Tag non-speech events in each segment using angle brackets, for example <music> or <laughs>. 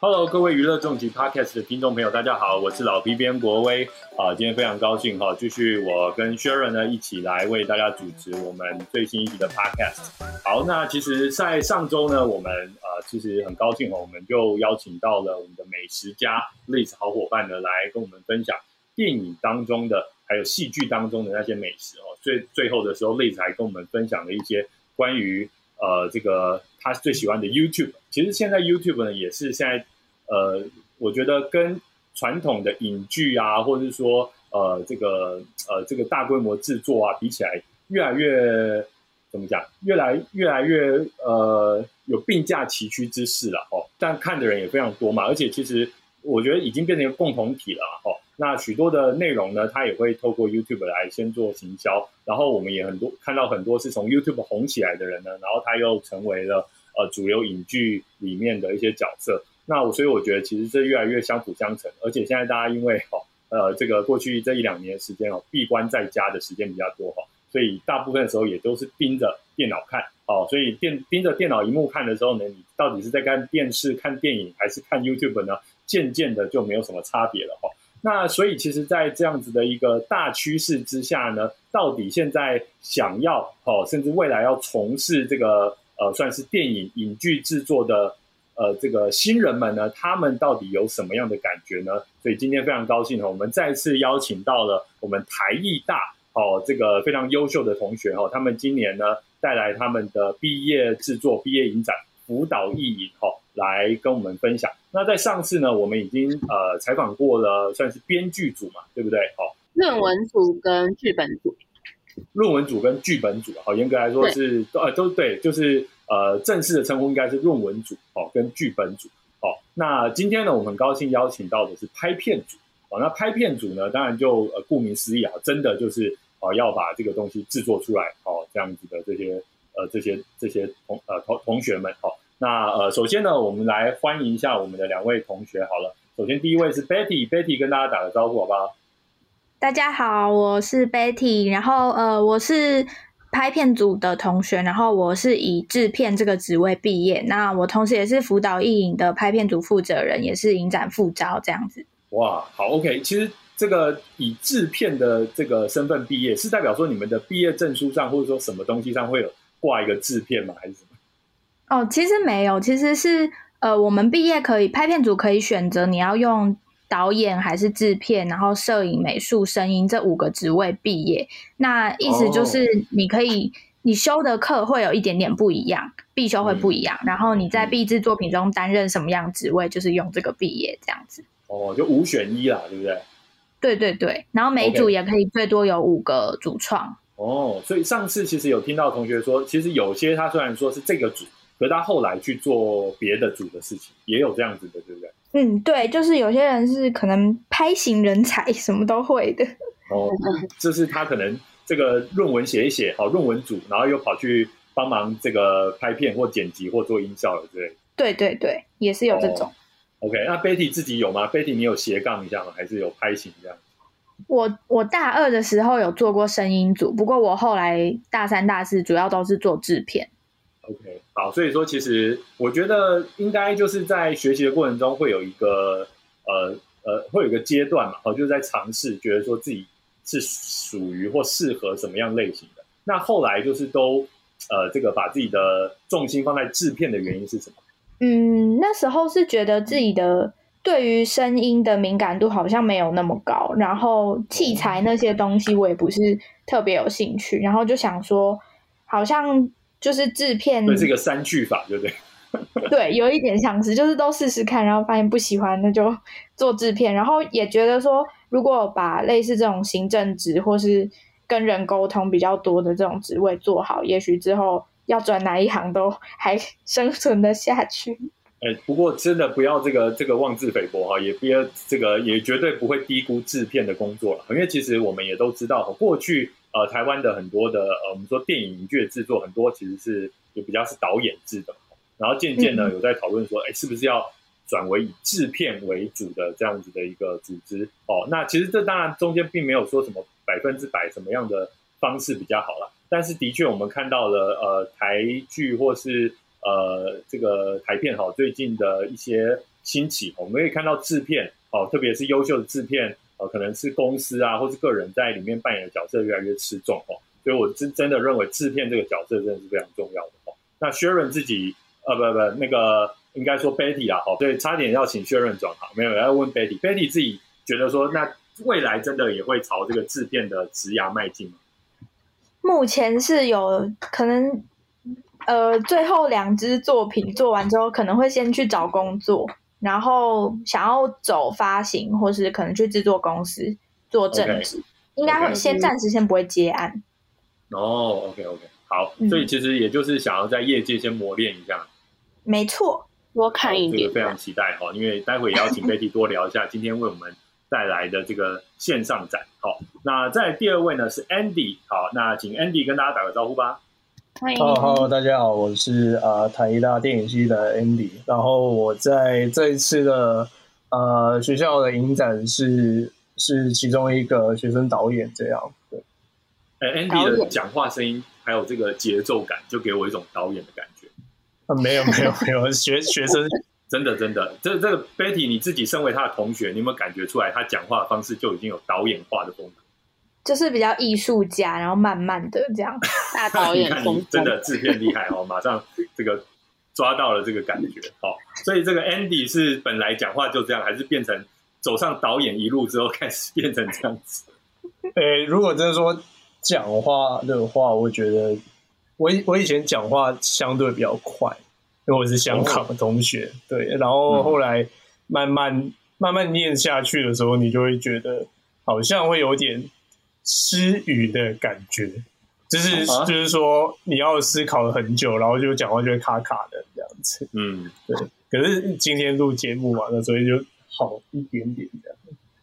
Hello，各位娱乐重疾 Podcast 的听众朋友，大家好，我是老 P 边国威啊，今天非常高兴哈，继续我跟 Sharon 呢一起来为大家主持我们最新一集的 Podcast。好，那其实，在上周呢，我们呃其实很高兴哦，我们就邀请到了我们的美食家 Liz 好伙伴呢，来跟我们分享电影当中的还有戏剧当中的那些美食哦。最最后的时候，Liz 还跟我们分享了一些关于呃这个他最喜欢的 YouTube。其实现在 YouTube 呢，也是现在。呃，我觉得跟传统的影剧啊，或者是说呃这个呃这个大规模制作啊比起来，越来越怎么讲？越来越来越呃有并驾齐驱之势了哦。但看的人也非常多嘛，而且其实我觉得已经变成一个共同体了哦。那许多的内容呢，它也会透过 YouTube 来先做行销，然后我们也很多看到很多是从 YouTube 红起来的人呢，然后他又成为了呃主流影剧里面的一些角色。那我所以我觉得其实这越来越相辅相成，而且现在大家因为哦呃这个过去这一两年时间哦闭关在家的时间比较多哈，所以大部分的时候也都是盯着电脑看哦，所以电盯着电脑荧幕看的时候呢，你到底是在看电视、看电影还是看 YouTube 呢？渐渐的就没有什么差别了哈。那所以其实，在这样子的一个大趋势之下呢，到底现在想要哦，甚至未来要从事这个呃算是电影影剧制作的。呃，这个新人们呢，他们到底有什么样的感觉呢？所以今天非常高兴哦，我们再次邀请到了我们台艺大哦，这个非常优秀的同学哦，他们今年呢带来他们的毕业制作、毕业影展辅导艺影哦，来跟我们分享。那在上次呢，我们已经呃采访过了，算是编剧组嘛，对不对？哦，论文组跟剧本组，论文组跟剧本组，好，严格来说是呃都对，就是。呃，正式的称呼应该是论文组哦，跟剧本组哦。那今天呢，我们很高兴邀请到的是拍片组哦。那拍片组呢，当然就呃顾名思义啊，真的就是哦要把这个东西制作出来哦，这样子的这些呃这些这些同呃同同学们哦。那呃首先呢，我们来欢迎一下我们的两位同学好了。首先第一位是 Betty，Betty 跟大家打个招呼好不好？大家好，我是 Betty，然后呃我是。拍片组的同学，然后我是以制片这个职位毕业。那我同时也是辅导艺影的拍片组负责人，也是影展副招这样子。哇，好，OK。其实这个以制片的这个身份毕业，是代表说你们的毕业证书上或者说什么东西上会有挂一个制片吗？还是什么？哦，其实没有，其实是呃，我们毕业可以拍片组可以选择你要用。导演还是制片，然后摄影、美术、声音这五个职位毕业，那意思就是你可以你修的课会有一点点不一样，必修会不一样，然后你在毕制作品中担任什么样职位，就是用这个毕业这样子。哦，就五选一啦，对不对？对对对，然后每组也可以最多有五个主创。哦，所以上次其实有听到同学说，其实有些他虽然说是这个组，可他后来去做别的组的事情，也有这样子的，对不对？嗯，对，就是有些人是可能拍型人才，什么都会的。哦，就是他可能这个论文写一写，好论文组，然后又跑去帮忙这个拍片或剪辑或做音效了之类。对对对，也是有这种。OK，那 Betty 自己有吗？Betty 你有斜杠一下吗？还是有拍型这样？我我大二的时候有做过声音组，不过我后来大三、大四主要都是做制片。OK，好，所以说其实我觉得应该就是在学习的过程中会有一个呃呃会有一个阶段嘛，哦，就是在尝试，觉得说自己是属于或适合什么样类型的。那后来就是都呃这个把自己的重心放在制片的原因是什么？嗯，那时候是觉得自己的对于声音的敏感度好像没有那么高，然后器材那些东西我也不是特别有兴趣，然后就想说好像。就是制片，对是个三句法，对不对？<laughs> 对，有一点相似，就是都试试看，然后发现不喜欢，那就做制片。然后也觉得说，如果把类似这种行政职或是跟人沟通比较多的这种职位做好，也许之后要转哪一行都还生存的下去。哎，不过真的不要这个这个妄自菲薄哈，也不要这个也绝对不会低估制片的工作了，因为其实我们也都知道，过去。呃，台湾的很多的呃，我们说电影影剧的制作很多其实是就比较是导演制的，然后渐渐呢有在讨论说，哎，是不是要转为以制片为主的这样子的一个组织？哦，那其实这当然中间并没有说什么百分之百什么样的方式比较好了。但是的确，我们看到了呃台剧或是呃这个台片哈，最近的一些兴起，我们可以看到制片哦，特别是优秀的制片，呃，可能是公司啊，或是个人在里面扮演的角色越来越吃重哦。所以我真真的认为制片这个角色真的是非常重要的哦。那 Sharon 自己呃不不那个应该说 Betty 啊，好，对，差点要请 Sharon 转行，没有要问 Betty，Betty 自己觉得说那。未来真的也会朝这个制片的职涯迈进吗？目前是有可能，呃，最后两支作品做完之后，可能会先去找工作，然后想要走发行，或是可能去制作公司做正职，应该会先暂时先不会接案。哦，OK OK，好，所以其实也就是想要在业界先磨练一下。没错，多看一点，非常期待哈，因为待会也要请 Betty 多聊一下，今天为我们。带来的这个线上展，好，那在第二位呢是 Andy，好，那请 Andy 跟大家打个招呼吧。欢迎，Hello，大家好，我是呃台大电影系的 Andy，然后我在这一次的呃学校的影展是是其中一个学生导演，这样对。哎，Andy 的讲话声音还有这个节奏感，就给我一种导演的感觉。啊，没有没有没有，学学生。<laughs> 真的，真的，这这个 Betty，你自己身为他的同学，你有没有感觉出来，他讲话的方式就已经有导演化的风格，就是比较艺术家，然后慢慢的这样 <laughs> 大 <laughs> 导演风真的制片厉害哦，马上这个抓到了这个感觉哦。所以这个 Andy 是本来讲话就这样，还是变成走上导演一路之后开始变成这样子？<laughs> 诶，如果真的说讲话的话，我觉得我我以前讲话相对比较快。因为我是香港的同学，对，然后后来慢慢慢慢念下去的时候，你就会觉得好像会有点失语的感觉，就是就是说你要思考了很久，然后就讲话就会卡卡的这样子。嗯，对。可是今天录节目嘛，那所以就好一点点这样。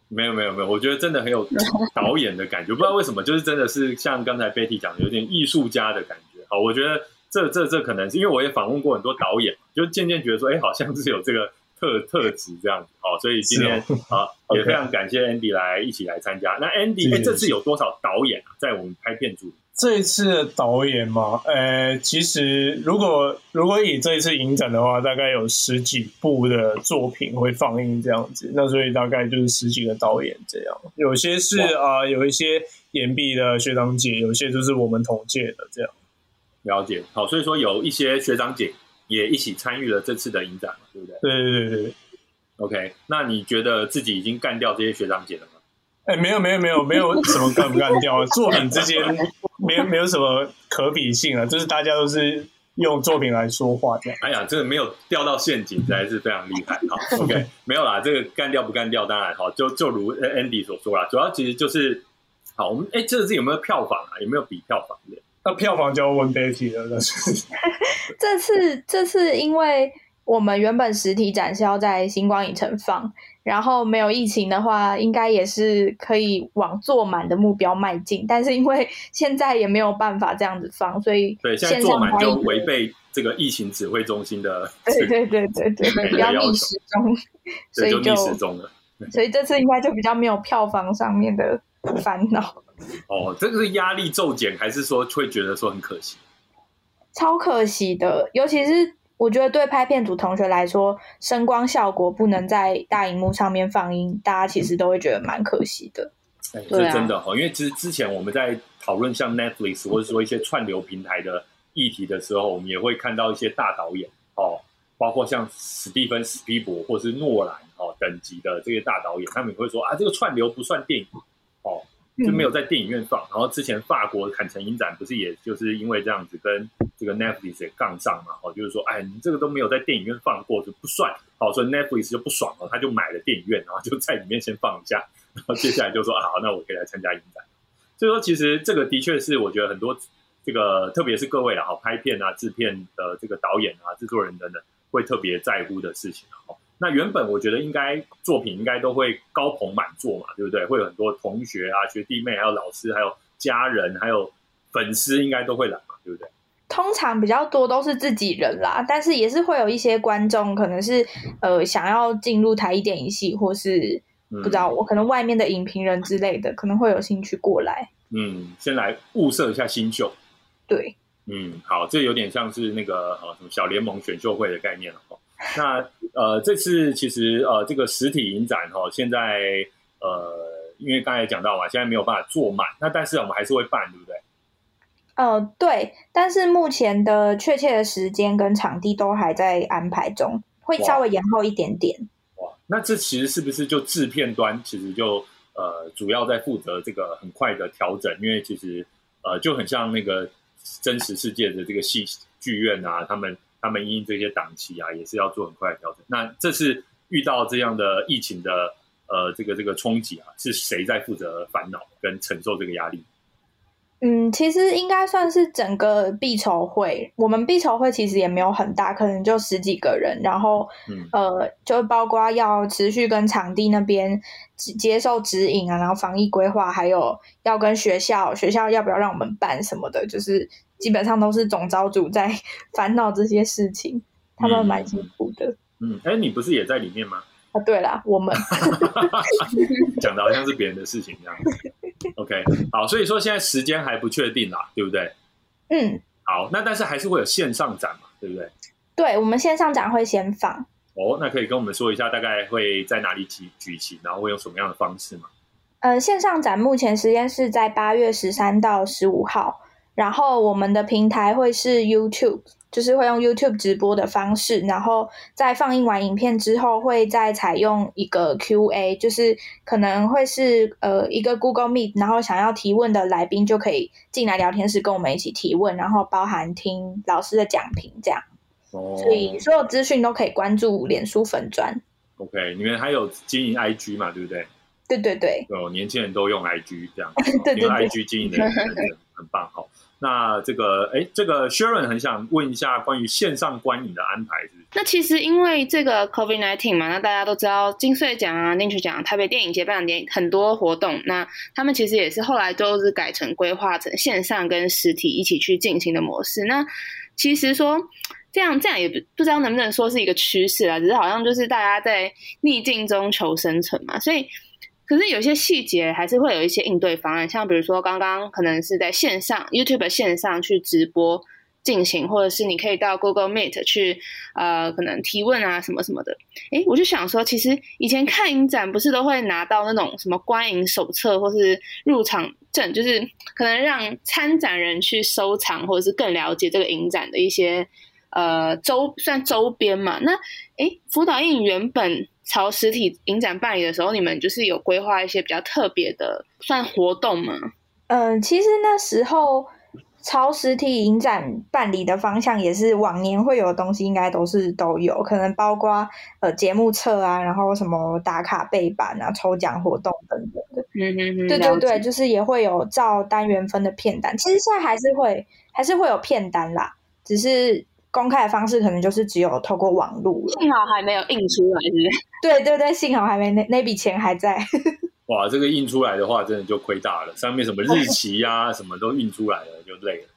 没有没有没有，我觉得真的很有导演的感觉，不知道为什么，就是真的是像刚才 Betty 讲的，有点艺术家的感觉。好，我觉得。这这这可能是因为我也访问过很多导演，就渐渐觉得说，哎，好像是有这个特特质这样子，好，所以今天啊 <laughs> 也非常感谢 Andy 来一起来参加。那 Andy，哎，这次有多少导演啊，在我们拍片组？这一次的导演嘛，呃，其实如果如果以这一次影展的话，大概有十几部的作品会放映这样子，那所以大概就是十几个导演这样，有些是啊，有一些岩壁的学长姐，有些就是我们同届的这样。了解，好，所以说有一些学长姐也一起参与了这次的影展嘛，对不对？对对对对，OK，那你觉得自己已经干掉这些学长姐了吗？哎，没有没有没有没有什么干不干掉，作品之间 <laughs> 没有没有什么可比性啊，就是大家都是用作品来说话这样。哎呀，这个没有掉到陷阱，还是非常厉害哈。<laughs> OK，没有啦，这个干掉不干掉，当然好，就就如 Andy 所说啦，主要其实就是好，我们哎，这次有没有票房啊？有没有比票房的？那票房就要问 Betty 了。这次这次，因为我们原本实体展是要在星光影城放，然后没有疫情的话，应该也是可以往坐满的目标迈进。但是因为现在也没有办法这样子放，所以对现在坐满就违背这个疫情指挥中心的对对对对对，比较逆时钟，所以就逆时钟了。所以这次应该就比较没有票房上面的烦恼。哦，这个是压力骤减，还是说会觉得说很可惜？超可惜的，尤其是我觉得对拍片组同学来说，声光效果不能在大荧幕上面放映，大家其实都会觉得蛮可惜的。哎，是真的哈，因为其实之前我们在讨论像 Netflix 或者说一些串流平台的议题的时候，我们也会看到一些大导演哦，包括像史蒂芬史皮伯或是诺兰哦等级的这些大导演，他们也会说啊，这个串流不算电影哦。就没有在电影院放，然后之前法国坎城影展不是也就是因为这样子跟这个 Netflix 也杠上嘛？哦，就是说，哎，你这个都没有在电影院放过就不算，好，所以 Netflix 就不爽了，他就买了电影院，然后就在里面先放一下，然后接下来就说啊，好，那我可以来参加影展。所以说，其实这个的确是我觉得很多这个，特别是各位啊，拍片啊、制片的这个导演啊、制作人等等，会特别在乎的事情啊。那原本我觉得应该作品应该都会高朋满座嘛，对不对？会有很多同学啊、学弟妹，还有老师，还有家人，还有粉丝，应该都会来嘛，对不对？通常比较多都是自己人啦，但是也是会有一些观众，可能是呃想要进入台艺电影系，或是不知道我可能外面的影评人之类的，可能会有兴趣过来。嗯，先来物色一下新秀。对，嗯，好，这有点像是那个呃什么小联盟选秀会的概念了哈。那呃，这次其实呃这个实体影展哈，现在呃因为刚才讲到嘛，现在没有办法坐满，那但是我们还是会办，对不对？呃，对，但是目前的确切的时间跟场地都还在安排中，会稍微延后一点点。哇，那这其实是不是就制片端其实就呃主要在负责这个很快的调整？因为其实呃就很像那个真实世界的这个戏剧院啊，他们他们因这些档期啊，也是要做很快的调整。那这次遇到这样的疫情的呃这个这个冲击啊，是谁在负责烦恼跟承受这个压力？嗯，其实应该算是整个必筹会。我们必筹会其实也没有很大，可能就十几个人。然后，呃，就包括要持续跟场地那边接受指引啊，然后防疫规划，还有要跟学校，学校要不要让我们办什么的，就是基本上都是总招组在 <laughs> 烦恼这些事情。他们蛮辛苦的。嗯，哎，你不是也在里面吗？啊，对啦，我们 <laughs> <laughs> 讲的好像是别人的事情一样。OK，好，所以说现在时间还不确定啦，对不对？嗯，好，那但是还是会有线上展嘛，对不对？对，我们线上展会先放。哦，那可以跟我们说一下大概会在哪里举举行，然后会用什么样的方式吗？呃，线上展目前时间是在八月十三到十五号，然后我们的平台会是 YouTube。就是会用 YouTube 直播的方式，然后在放映完影片之后，会再采用一个 Q&A，就是可能会是呃一个 Google Meet，然后想要提问的来宾就可以进来聊天室跟我们一起提问，然后包含听老师的讲评这样。哦。所以所有资讯都可以关注脸书粉砖。OK，你们还有经营 IG 嘛？对不对？对对对。哦，年轻人都用 IG 这样，<laughs> 对对对，IG 经营的很很棒哈。那这个，哎，这个 Sharon 很想问一下关于线上观影的安排，是？那其实因为这个 COVID nineteen 嘛，那大家都知道金穗奖啊、金曲奖、台北电影节办点很多活动，那他们其实也是后来都是改成规划成线上跟实体一起去进行的模式。那其实说这样这样也不不知道能不能说是一个趋势啊，只是好像就是大家在逆境中求生存嘛，所以。可是有些细节还是会有一些应对方案，像比如说刚刚可能是在线上 YouTube 线上去直播进行，或者是你可以到 Google Meet 去呃可能提问啊什么什么的。诶，我就想说，其实以前看影展不是都会拿到那种什么观影手册或是入场证，就是可能让参展人去收藏或者是更了解这个影展的一些呃周算周边嘛。那诶，辅导印原本。朝实体影展办理的时候，你们就是有规划一些比较特别的算活动吗？嗯，其实那时候朝实体影展办理的方向也是往年会有的东西，应该都是都有，可能包括呃节目册啊，然后什么打卡背板啊、抽奖活动等等的。嗯嗯嗯，对对对，就是也会有照单元分的片单。其实现在还是会还是会有片单啦，只是。公开的方式可能就是只有透过网络，幸好还没有印出来，是不是？对对对，幸好还没那那笔钱还在。<laughs> 哇，这个印出来的话，真的就亏大了。上面什么日期呀，什么都印出来了，就累了。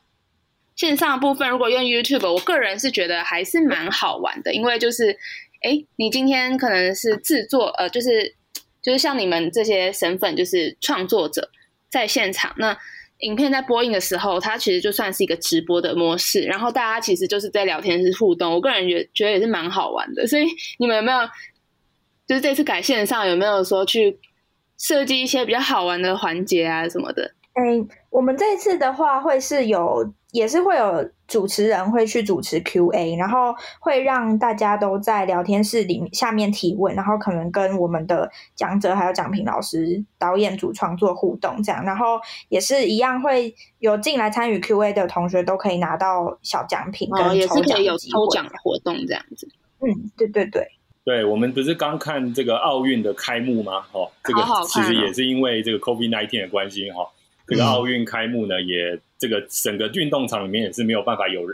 线上部分如果用 YouTube，我个人是觉得还是蛮好玩的，因为就是，哎，你今天可能是制作，呃，就是就是像你们这些身份，就是创作者在现场那。影片在播映的时候，它其实就算是一个直播的模式，然后大家其实就是在聊天是互动。我个人觉觉得也是蛮好玩的。所以你们有没有就是这次改线上有没有说去设计一些比较好玩的环节啊什么的？嗯，我们这次的话会是有，也是会有主持人会去主持 Q&A，然后会让大家都在聊天室里下面提问，然后可能跟我们的讲者还有讲评老师、导演主创做互动这样，然后也是一样会有进来参与 Q&A 的同学都可以拿到小奖品，跟也是可以有抽奖的活动这样子。嗯，对对对，对我们不是刚看这个奥运的开幕吗？哦，这个其实也是因为这个 COVID nineteen 的关系哈。这个奥运开幕呢，也这个整个运动场里面也是没有办法有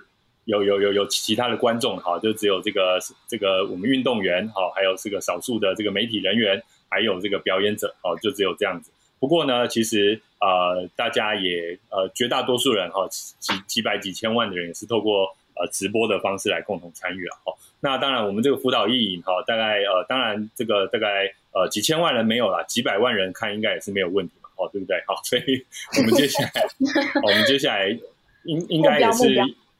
有有有有其他的观众哈，就只有这个这个我们运动员哈，还有这个少数的这个媒体人员，还有这个表演者哦，就只有这样子。不过呢，其实呃，大家也呃，绝大多数人哈，几几百几千万的人也是透过呃直播的方式来共同参与了哈。那当然，我们这个辅导意影哈，大概呃，当然这个大概呃几千万人没有了，几百万人看应该也是没有问题嘛。哦，对不对？好，所以我们接下来，<laughs> 我们接下来应应该也是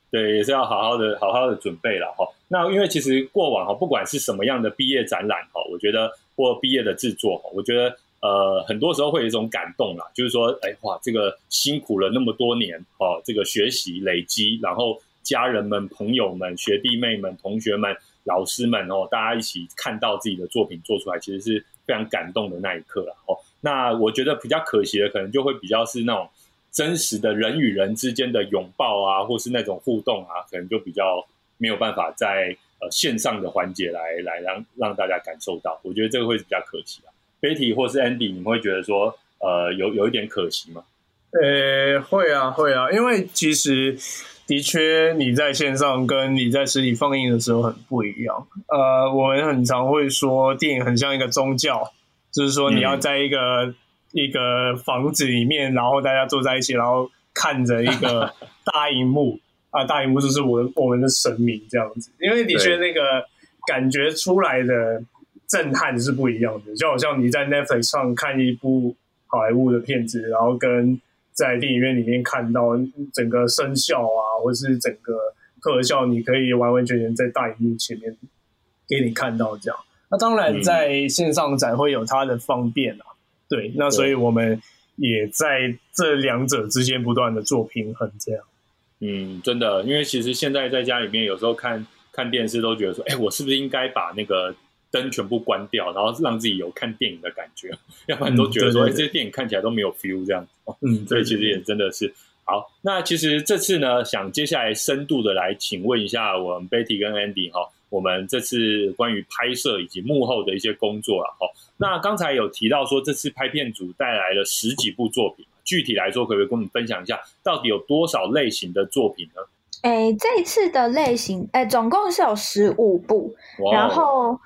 对，也是要好好的好好的准备了哈。那因为其实过往哈，不管是什么样的毕业展览哈，我觉得或毕业的制作哈，我觉得呃很多时候会有一种感动啦，就是说，哎哇，这个辛苦了那么多年哦，这个学习累积，然后家人们、朋友们、学弟妹们、同学们、老师们哦，大家一起看到自己的作品做出来，其实是非常感动的那一刻了哦。那我觉得比较可惜的，可能就会比较是那种真实的人与人之间的拥抱啊，或是那种互动啊，可能就比较没有办法在呃线上的环节来来让让大家感受到。我觉得这个会比较可惜啊。Betty 或是 Andy，你们会觉得说呃有有一点可惜吗？呃，会啊，会啊，因为其实的确你在线上跟你在实体放映的时候很不一样。呃，我们很常会说电影很像一个宗教，就是说你要在一个、一个房子里面，然后大家坐在一起，然后看着一个 <laughs> 大荧幕啊，大荧幕就是我我们的神明这样子。因为的确那个感觉出来的震撼是不一样的，就好像你在 Netflix 上看一部好莱坞的片子，然后跟在电影院里面看到整个声效啊，或是整个特效，你可以完完全全在大荧幕前面给你看到这样。那当然，在线上展会有它的方便啊，对，那所以我们也在这两者之间不断的做平衡，这样。嗯，真的，因为其实现在在家里面有时候看看电视都觉得说，哎，我是不是应该把那个灯全部关掉，然后让自己有看电影的感觉，要不然都觉得说，哎、这些电影看起来都没有 feel 这样子。哦嗯，所以其实也真的是好。那其实这次呢，想接下来深度的来请问一下我们 Betty 跟 Andy 哈，我们这次关于拍摄以及幕后的一些工作了哈。那刚才有提到说，这次拍片组带来了十几部作品，具体来说，可不可以跟我们分享一下，到底有多少类型的作品呢？哎，这一次的类型，哎，总共是有十五部，然后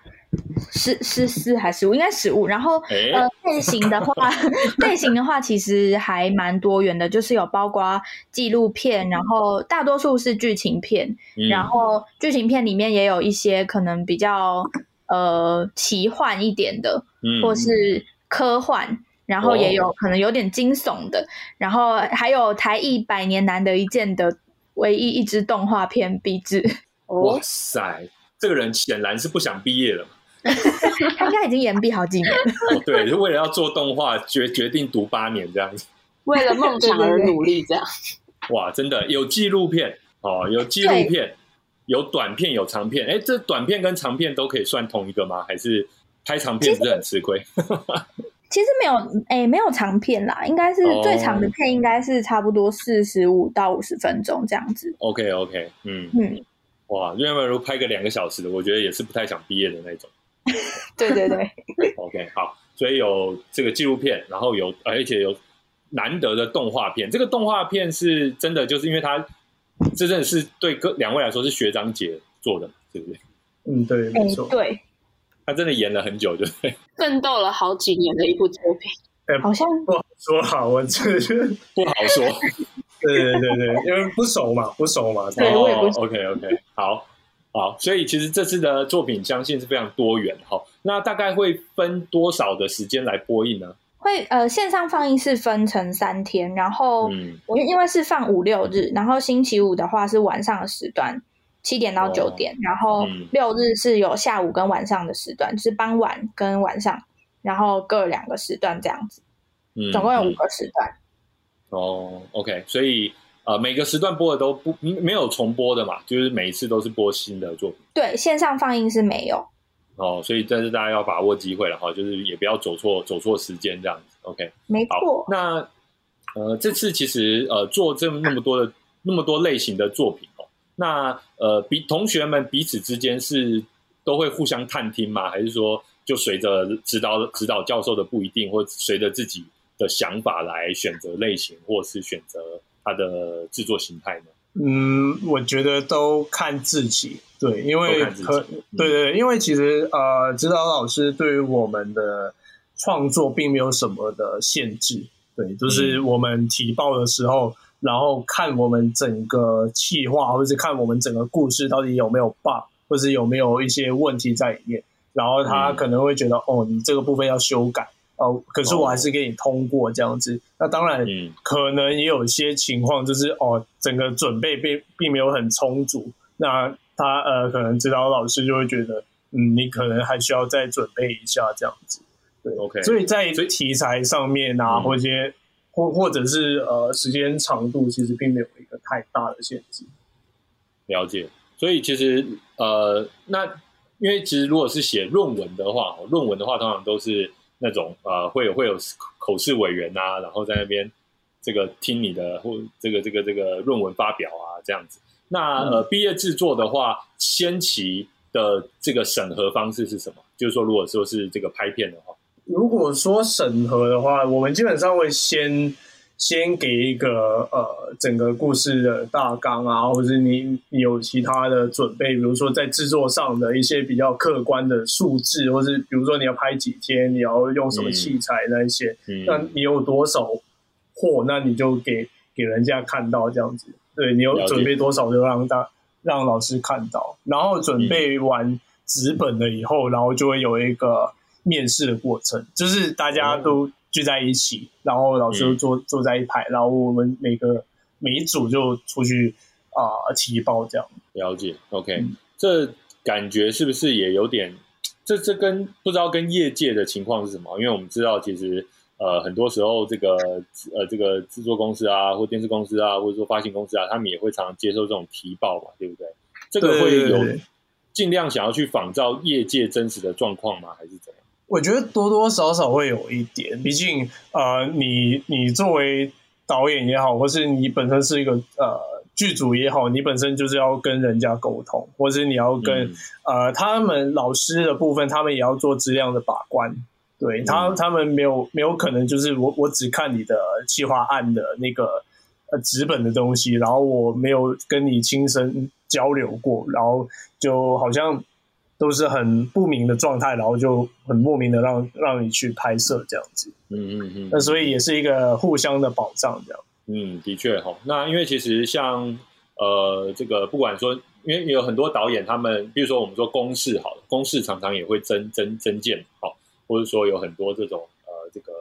十十四还是五，应该十五。然后哎呃，类型的话，<laughs> 类型的话其实还蛮多元的，就是有包括纪录片，然后大多数是剧情片，嗯然后剧情片里面也有一些可能比较呃奇幻一点的，嗯或是科幻。然后也有可能有点惊悚的，然后还有台艺百年难得一见的唯一一支动画片《壁纸》，哇塞，这个人显然是不想毕业了嘛。<laughs> 他应该已经延毕好几年了。哦，对，就为了要做动画，决决定读八年这样子。为了梦想而努力，这样。<laughs> 哇，真的有纪录片哦，有纪录片，有短片，有长片。哎，这短片跟长片都可以算同一个吗？还是拍长片不是很吃亏？<laughs> 其实没有，诶，没有长片啦，应该是哦最长的片应该是差不多四十五到五十分钟这样子。OK OK，嗯，嗯，哇，因为如果拍个两个小时的，我觉得也是不太想毕业的那种。<laughs> 对对对，OK，好，所以有这个纪录片，然后有而且有难得的动画片。这个动画片是真的，就是因为它这真的是对各两位来说是学长姐做的，对不对？嗯，对，没错。诶对，他真的演了很久，对不对？<laughs> 奋斗了好几年的一部作品。好像不好说好，我这不好说。<laughs> 对对对对，因为不熟嘛，不熟嘛。对我也不哦、OK OK，好好，所以其实这次的作品相信是非常多元哈。那大概会分多少的时间来播映呢？会呃线上放映是分成三天，然后嗯我因为是放五六日，然后星期五的话是晚上的时段。七点到九点，然后嗯六日是有下午跟晚上的时段，就是傍晚跟晚上，然后各两个时段这样子，嗯，总共有五嗯个时段。哦，OK，所以呃每个时段播的都不没有重播的嘛，就是每一次都是播新的作品对，线上放映是没有。哦，所以但是大家要把握机会了哈，就是也不要走错走错时间这样子。OK，没错，，那呃，这次其实呃做这么那么多的那么多类型的作品哦，那呃比同学们彼此之间是都会互相探听吗？还是说就随着指导指导教授的不一定，或随着自己的想法来选择类型，或是选择它的制作形态呢？嗯，我觉得都看自己，对，因为可嗯对对，因为其实呃，指导老师对于我们的创作并没有什么的限制，对，就是嗯我们提报的时候，然后看我们整个企划，或者是看我们整个故事到底有没有 bug，或是有没有一些问题在里面，然后他嗯可能会觉得，哦，你这个部分要修改。哦，可是我还是给你通过这样子。那当然，嗯可能也有一些情况，就是哦，整个准备并并没有很充足。那他呃，可能指导老师就会觉得，嗯，你可能还需要再准备一下这样子。对，OK，所以在题材上面啊，嗯或者一些或或者是呃时间长度，其实并没有一个太大的限制。了解。所以其实呃，那因为其实如果是写论文的话，哦论文的话通常都是那种呃会有会有口试委员啊，然后在那边这个听你的或这个这个这个论文发表啊这样子。那呃毕业制作的话，先期的这个审核方式是什么？就是说，如果说是这个拍片的话，如果说审核的话，我们基本上会先先给一个呃整个故事的大纲啊，或者是你你有其他的准备，比如说在制作上的一些比较客观的数字，或是比如说你要拍几天，你要用什么器材那一些，嗯，那你有多少货，那你就给给人家看到这样子。对你有准备多少，就让大让老师看到，然后准备完纸本了以后，然后就会有一个面试的过程，就是大家都聚在一起，然后老师就坐、坐在一排，然后我们每个每一组就出去啊、提报这样。了解，OK，、嗯这感觉是不是也有点？这这跟不知道跟业界的情况是什么？因为我们知道，其实呃很多时候这个呃这个制作公司啊，或电视公司啊，或者说发行公司啊，他们也会常常接受这种提报嘛，对不对？这个会有尽量想要去仿照业界真实的状况吗？还是怎样？我觉得多多少少会有一点，毕竟呃，你你作为导演也好，或是你本身是一个呃剧组也好，你本身就是要跟人家沟通，或是你要跟、嗯呃他们老师的部分，他们也要做质量的把关。对他，嗯他们没有没有可能就是我我只看你的企划案的那个呃纸本的东西，然后我没有跟你亲身交流过，然后就好像都是很不明的状态，然后就很莫名的让让你去拍摄这样子。嗯嗯嗯，那所以也是一个互相的保障，这样。嗯，的确哈。那因为其实像呃，这个不管说，因为有很多导演，他们比如说我们说公式好了，公式常常也会增增增建好，或者说有很多这种呃这个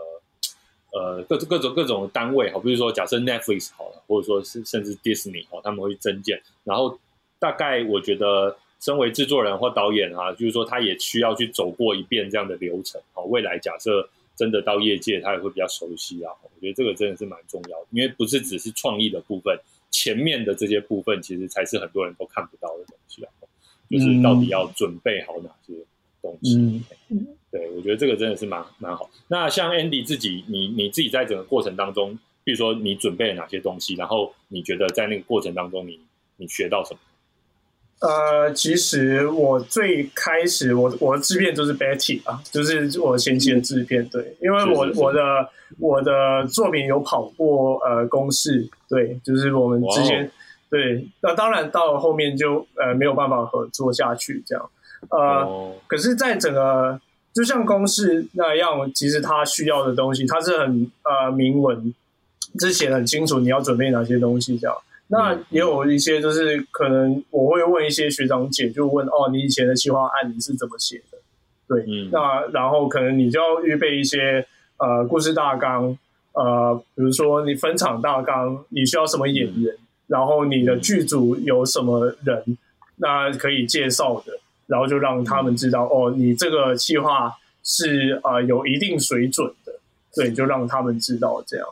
呃各各种各种单位哈，比如说假设 Netflix 好了，或者说是甚至 Disney 哈，他们会增建，然后大概我觉得。身为制作人或导演啊，就是说他也需要去走过一遍这样的流程。好，未来假设真的到业界，他也会比较熟悉啊。我觉得这个真的是蛮重要的，因为不是只是创意的部分，前面的这些部分其实才是很多人都看不到的东西啊。就是到底要准备好哪些东西。嗯对，我觉得这个真的是蛮蛮好。那像 Andy 自己，你你自己在整个过程当中，比如说你准备了哪些东西，然后你觉得在那个过程当中你，你学到什么？呃，其实我最开始我我的制片就是 Betty 啊，就是我前期的制片，对，因为我我的我的作品有跑过呃公式，对，就是我们之间对，那当然到了后面就呃没有办法合作下去这样，呃，哦，可是，在整个就像公式那样，其实他需要的东西，他是很呃明文，之前很清楚你要准备哪些东西这样。那嗯。也有一些就是可能我会问一些学长姐，就问哦，你以前的计划案你是怎么写的？对，嗯。那然后可能你就要预备一些呃故事大纲，呃，比如说你分场大纲，你需要什么演员，然后你的剧组有什么人，那可以介绍的，然后就让他们知道哦，你这个计划是呃有一定水准的，对，就让他们知道这样。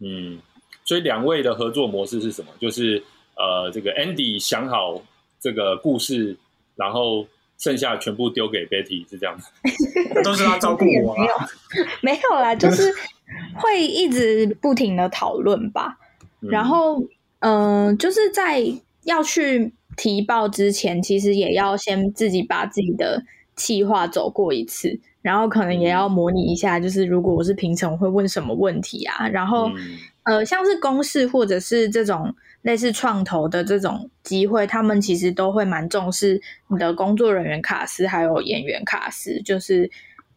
嗯，所以两位的合作模式是什么？就是呃，这个 Andy 想好这个故事，然后剩下全部丢给 Betty，是这样吗？<laughs> 都是他照顾我 <laughs> 没有啊。没有啦，就是会一直不停的讨论吧。嗯然后，嗯、就是在要去提报之前，其实也要先自己把自己的计划走过一次，然后可能也要模拟一下，就是如果我是平常会问什么问题啊，然后。嗯呃，像是公式或者是这种类似创投的这种机会，他们其实都会蛮重视你的工作人员卡司还有演员卡司，就是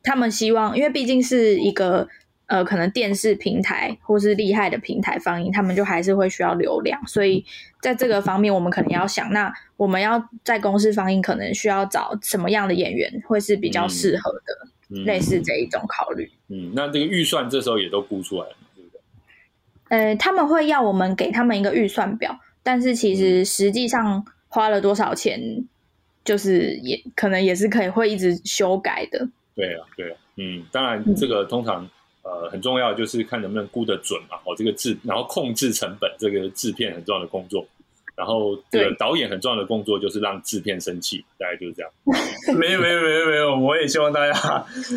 他们希望，因为毕竟是一个呃可能电视平台或是厉害的平台放映，他们就还是会需要流量，所以在这个方面，我们可能要想，那我们要在公司放映，可能需要找什么样的演员会是比较适合的。嗯类似这一种考虑。嗯，那这个预算这时候也都估出来了？呃，他们会要我们给他们一个预算表，但是其实实际上花了多少钱，就是也可能也是可以会一直修改的。对啊，对啊，嗯，当然这个通常呃很重要，就是看能不能估得准嘛，哦，这个制，然后控制成本，这个制片很重要的工作。然后这个对导演很重要的工作就是让制片生气，大概就是这样。<laughs> 没有没有没有没有，我也希望大家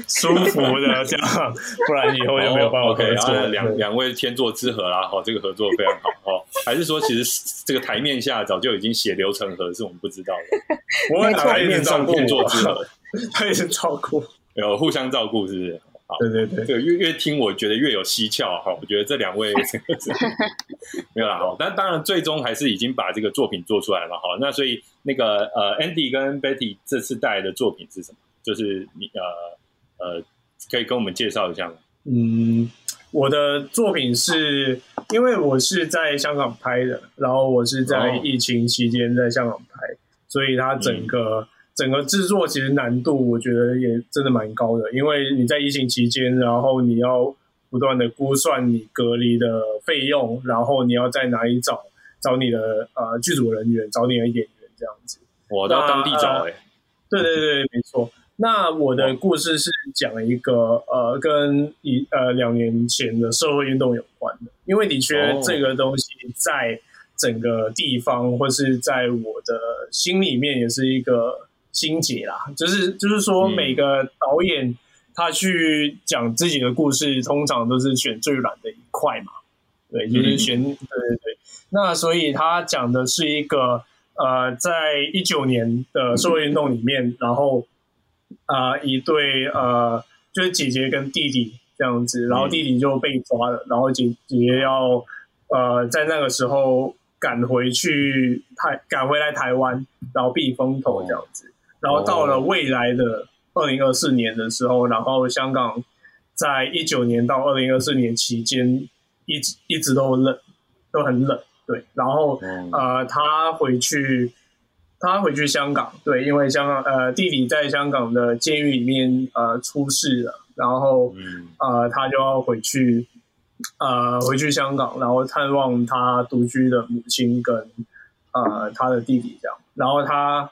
舒服的这样，不然以后就没有办法哦 OK，合作。然两两位天作之合啦，哈，这个合作非常好，哈。<laughs> 还是说其实这个台面下早就已经血流成河，是我们不知道的。<laughs> 我会台面上天作之合，他也是照顾。有互相照顾，是不是？好，对对对，这个越越听，我觉得越有蹊跷哈。我觉得这两位 <laughs> 没有啦，好，但当然最终还是已经把这个作品做出来了哈。那所以那个呃，Andy 跟 Betty 这次带来的作品是什么？就是你呃呃，可以跟我们介绍一下吗？嗯，我的作品是因为我是在香港拍的，然后我是在哦疫情期间在香港拍，所以它整个、整个制作其实难度我觉得也真的蛮高的，因为你在疫情期间，然后你要不断的估算你隔离的费用，然后你要在哪里找找你的呃剧组人员，找你的演员这样子。我到当地找那哎、对对对，没错。那我的故事是讲一个呃，跟一呃两年前的社会运动有关的，因为的确哦这个东西在整个地方或是在我的心里面也是一个心结啦。就是就是说，嗯每个导演他去讲自己的故事，通常都是选最软的一块嘛。对，就是选、对对对。那所以他讲的是一个呃，在一九年的社会运动里面，然后呃一对呃就是姐姐跟弟弟这样子，然后弟弟就被抓了，然后姐姐姐要呃在那个时候赶回去台赶回来台湾，然后避风头这样子，然后到了未来的二零二四年的时候，然后香港在一九年到二零二四年期间一直一直都冷，都很冷，对，然后嗯。呃，他回去，他回去香港，对，因为香港呃弟弟在香港的监狱里面呃出事了，然后嗯。呃他就要回去呃回去香港，然后探望他独居的母亲跟呃他的弟弟这样，然后他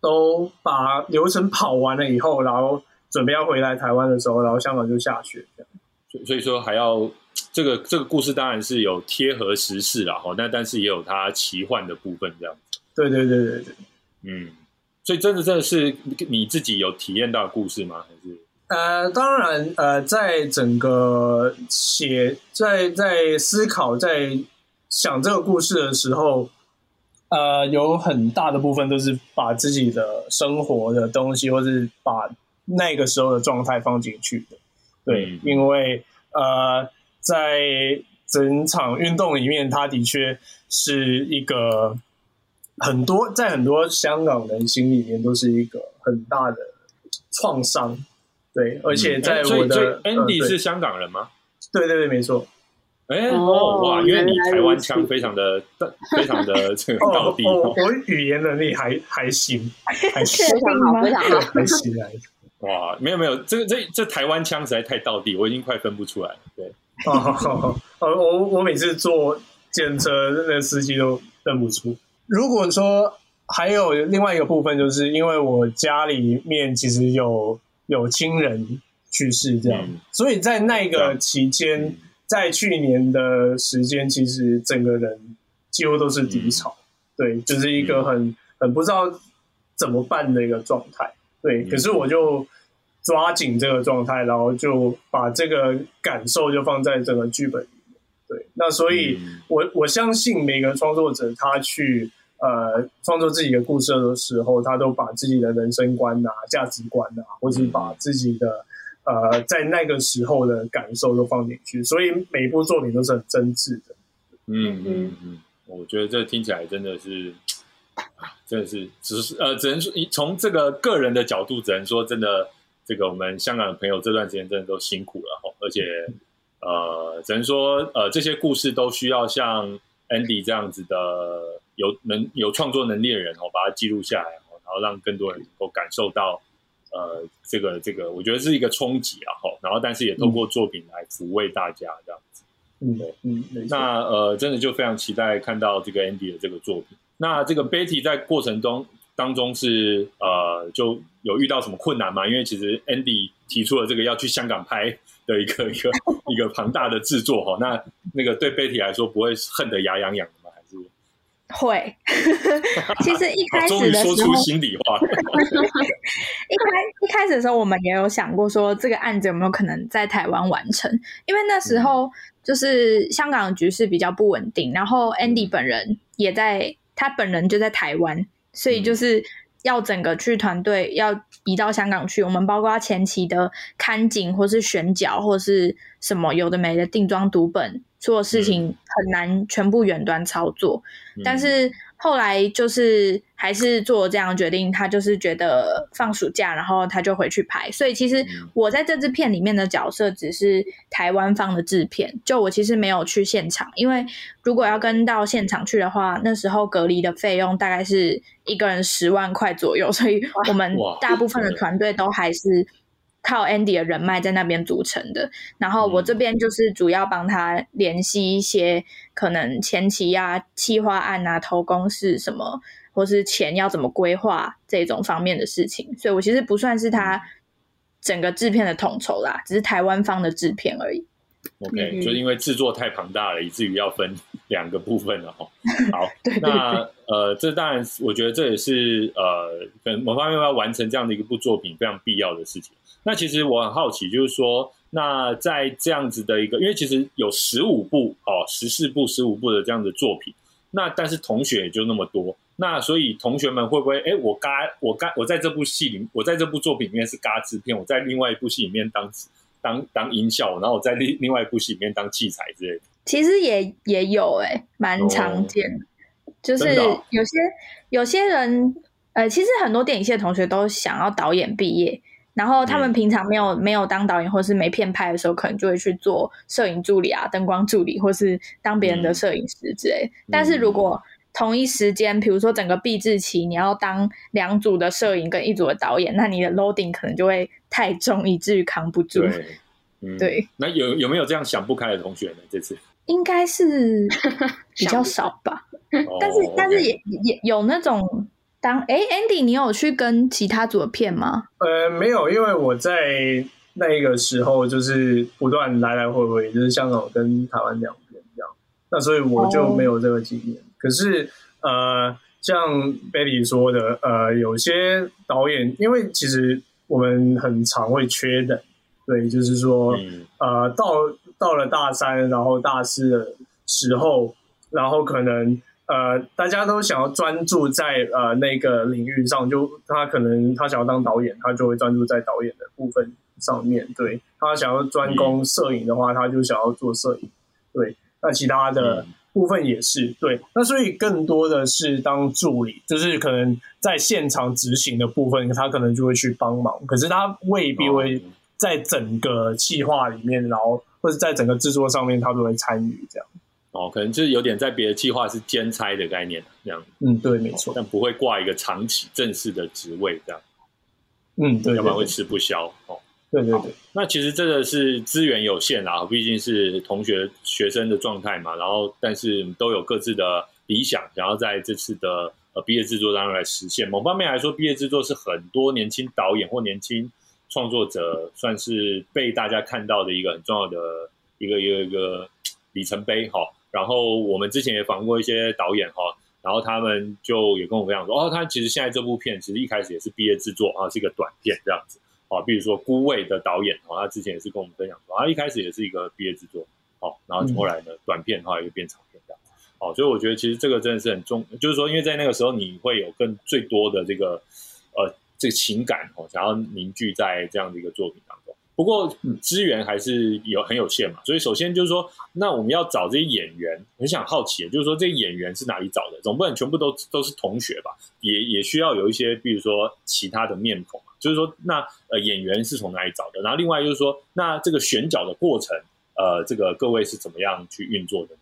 都把流程跑完了以后，然后准备要回来台湾的时候，然后香港就下雪这样。所所以说还要这个这个故事当然是有贴合时事啦，哈，那但是也有它奇幻的部分这样子，对对对对对。嗯，所以真的真的是你自己有体验到的故事吗？还是呃，当然，呃，在整个写、在在思考、在想这个故事的时候，呃，有很大的部分都是把自己的生活的东西，或是把那个时候的状态放进去的。对，嗯因为呃，在整场运动里面，它的确是一个很多在很多香港人心里面都是一个很大的创伤。对，而且在我的、呃 Andy 对是香港人吗？对对对，没错。哎哦哦哇，因为你台湾腔非常的非常的 <laughs> 这个哦到地，哦，我语言能力还还行，还行，非常好，非常好。还行还行。哇，没有没有，这个这这台湾腔实在太到地，我已经快分不出来了。对，哦，呃，我我每次坐检车，那个司机都认不出。如果说还有另外一个部分，就是因为我家里面其实有有亲人去世，这样，嗯所以在那个期间，在去年的时间，其实整个人几乎都是低潮，对，就是一个很很不知道怎么办的一个状态。对，嗯可是我就抓紧这个状态，然后就把这个感受就放在整个剧本里面。对，那所以嗯我我相信每个创作者他去呃创作自己的故事的时候，他都把自己的人生观啊、价值观啊，或是把自己的呃在那个时候的感受都放进去，所以每一部作品都是很真挚的。嗯嗯嗯，我觉得这听起来真的是，啊真的是，只是呃，只能说从这个个人的角度，只能说真的，这个我们香港的朋友这段时间真的都辛苦了哈，而且呃，只能说呃，这些故事都需要像 Andy 这样子的有能有创作能力的人哦，把它记录下来，哦然后让更多人能够感受到呃这个这个，我觉得是一个冲击啊，哈，然后但是也透过作品来抚慰大家这样子。嗯对嗯，那呃，真的就非常期待看到这个 Andy 的这个作品。那这个 Betty 在过程中当中是呃，就有遇到什么困难吗？因为其实 Andy 提出了这个要去香港拍的一个一个一个庞大的制作哈。那那个对 Betty 来说，不会恨得牙痒痒的会，<laughs> 其实一开始的时候，<laughs> 于说出心里话。了。<laughs> 一开一开始的时候，我们也有想过说这个案子有没有可能在台湾完成，因为那时候就是香港的局势比较不稳定，然后 Andy 本人也在，他本人就在台湾，所以就是要整个去团队要移到香港去，我们包括前期的看景或是选角或是什么有的没的定妆读本，所有事情很难全部远端操作，但是后来就是还是做这样的决定，他就是觉得放暑假，然后他就回去拍。所以其实嗯我在这支片里面的角色只是台湾方的制片，就我其实没有去现场，因为如果要跟到现场去的话，那时候隔离的费用大概是一个人十万块左右，所以我们大部分的团队都还是。靠 Andy 的人脉在那边组成的，然后我这边就是主要帮他联系一些可能前期啊、企划案啊、投公式什么，或是钱要怎么规划这种方面的事情，所以我其实不算是他整个制片的统筹啦，只是台湾方的制片而已。OK，、嗯就是因为制作太庞大了，以至于要分 <laughs> 两个部分了哦。<laughs> 好，对对那呃，这当然，我觉得这也是呃，可能某方面要完成这样的一部作品非常必要的事情。那其实我很好奇，就是说，那在这样子的一个，因为其实有十五部哦，十四部、十五部的这样的作品，那但是同学也就那么多，那所以同学们会不会，哎，我嘎我嘎我在这部戏里，我在这部作品里面是嘎制片，我在另外一部戏里面当当当音效，然后我在另另外一部戏里面当器材之类的。其实也也有哎、蛮常见的，就是有些有些人，呃，其实很多电影系的同学都想要导演毕业，然后他们嗯平常没有、没有当导演或是没片拍的时候，可能就会去做摄影助理啊、灯光助理，或是当别人的嗯摄影师之类。但是如果同一时间，比如说整个闭制期，你要当两组的摄影跟一组的导演，那你的 loading 可能就会太重，以至于扛不住。对，嗯，对。那有有没有这样想不开的同学呢？这次，应该是 <laughs> 比较少吧。哦 <laughs> 但是但是也也有那种当哎，Andy，你有去跟其他组的片吗？呃，没有，因为我在那个时候就是不断来来回回，就是香港跟台湾两边这样，那所以我就没有这个经验。可是呃，像 Betty 说的，呃，有些导演，因为其实我们很常会缺的，对，就是说，嗯呃，到到了大三，然后大四的时候，然后可能呃，大家都想要专注在呃那个领域上，就他可能他想要当导演，他就会专注在导演的部分上面。对他想要专攻摄影的话，他就想要做摄影。对，那其他的嗯部分也是对。那所以更多的是当助理，就是可能在现场执行的部分，他可能就会去帮忙，可是他未必会哦在整个企划里面，然后或者在整个制作上面，他都会参与这样。哦，可能就是有点在别的计划是兼差的概念这样，嗯，对，没错。但不会挂一个长期正式的职位这样，嗯，对，对要不然会吃不消哦。对对对，那其实这个是资源有限啦，毕竟是同学学生的状态嘛，然后但是都有各自的理想，想要在这次的呃毕业制作当中来实现。某方面来说，毕业制作是很多年轻导演或年轻创作者算是被大家看到的一个很重要的一个一个一个里程碑哈。然后我们之前也访问过一些导演哈，然后他们就也跟我分享说，哦，他其实现在这部片其实一开始也是毕业制作啊，是一个短片这样子。啊，比如说《孤味》的导演哦，他之前也是跟我们分享说，他一开始也是一个毕业制作，哦，然后后来呢，短片后来又变长片这样，哦，所以我觉得其实这个真的是很重，就是说，因为在那个时候你会有更最多的这个呃这个情感哦，想要凝聚在这样的一个作品当中。不过资源还是有很有限嘛，所以首先就是说，那我们要找这些演员，很想好奇，就是说这些演员是哪里找的？总不能全部都都是同学吧？也也需要有一些，比如说其他的面孔。就是说，那呃演员是从哪里找的？然后另外就是说，那这个选角的过程，呃，这个各位是怎么样去运作的呢？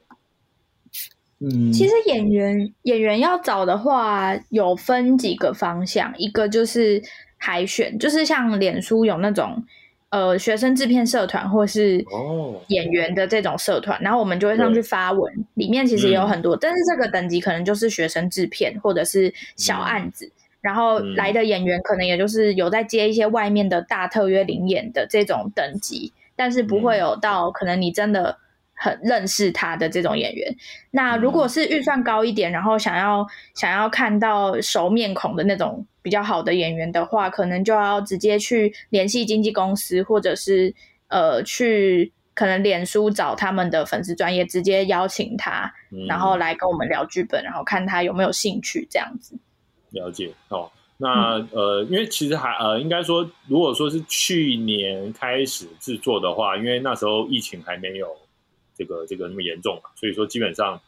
嗯，其实演员演员要找的话，有分几个方向，一个就是海选，就是像脸书有那种呃学生制片社团或是哦。演员的这种社团，然后我们就会上去发文，里面其实也有很多，但是这个等级可能就是学生制片或者是小案子。然后来的演员可能也就是有在接一些外面的大特约领演的这种等级，但是不会有到可能你真的很认识他的这种演员。那如果是预算高一点，然后想要想要看到熟面孔的那种比较好的演员的话，可能就要直接去联系经纪公司，或者是呃去可能脸书找他们的粉丝专业，直接邀请他，然后来跟我们聊剧本，然后看他有没有兴趣这样子。了解哦，那呃，因为其实还呃，应该说，如果说是去年开始制作的话，因为那时候疫情还没有这个这个那么严重嘛，所以说基本上，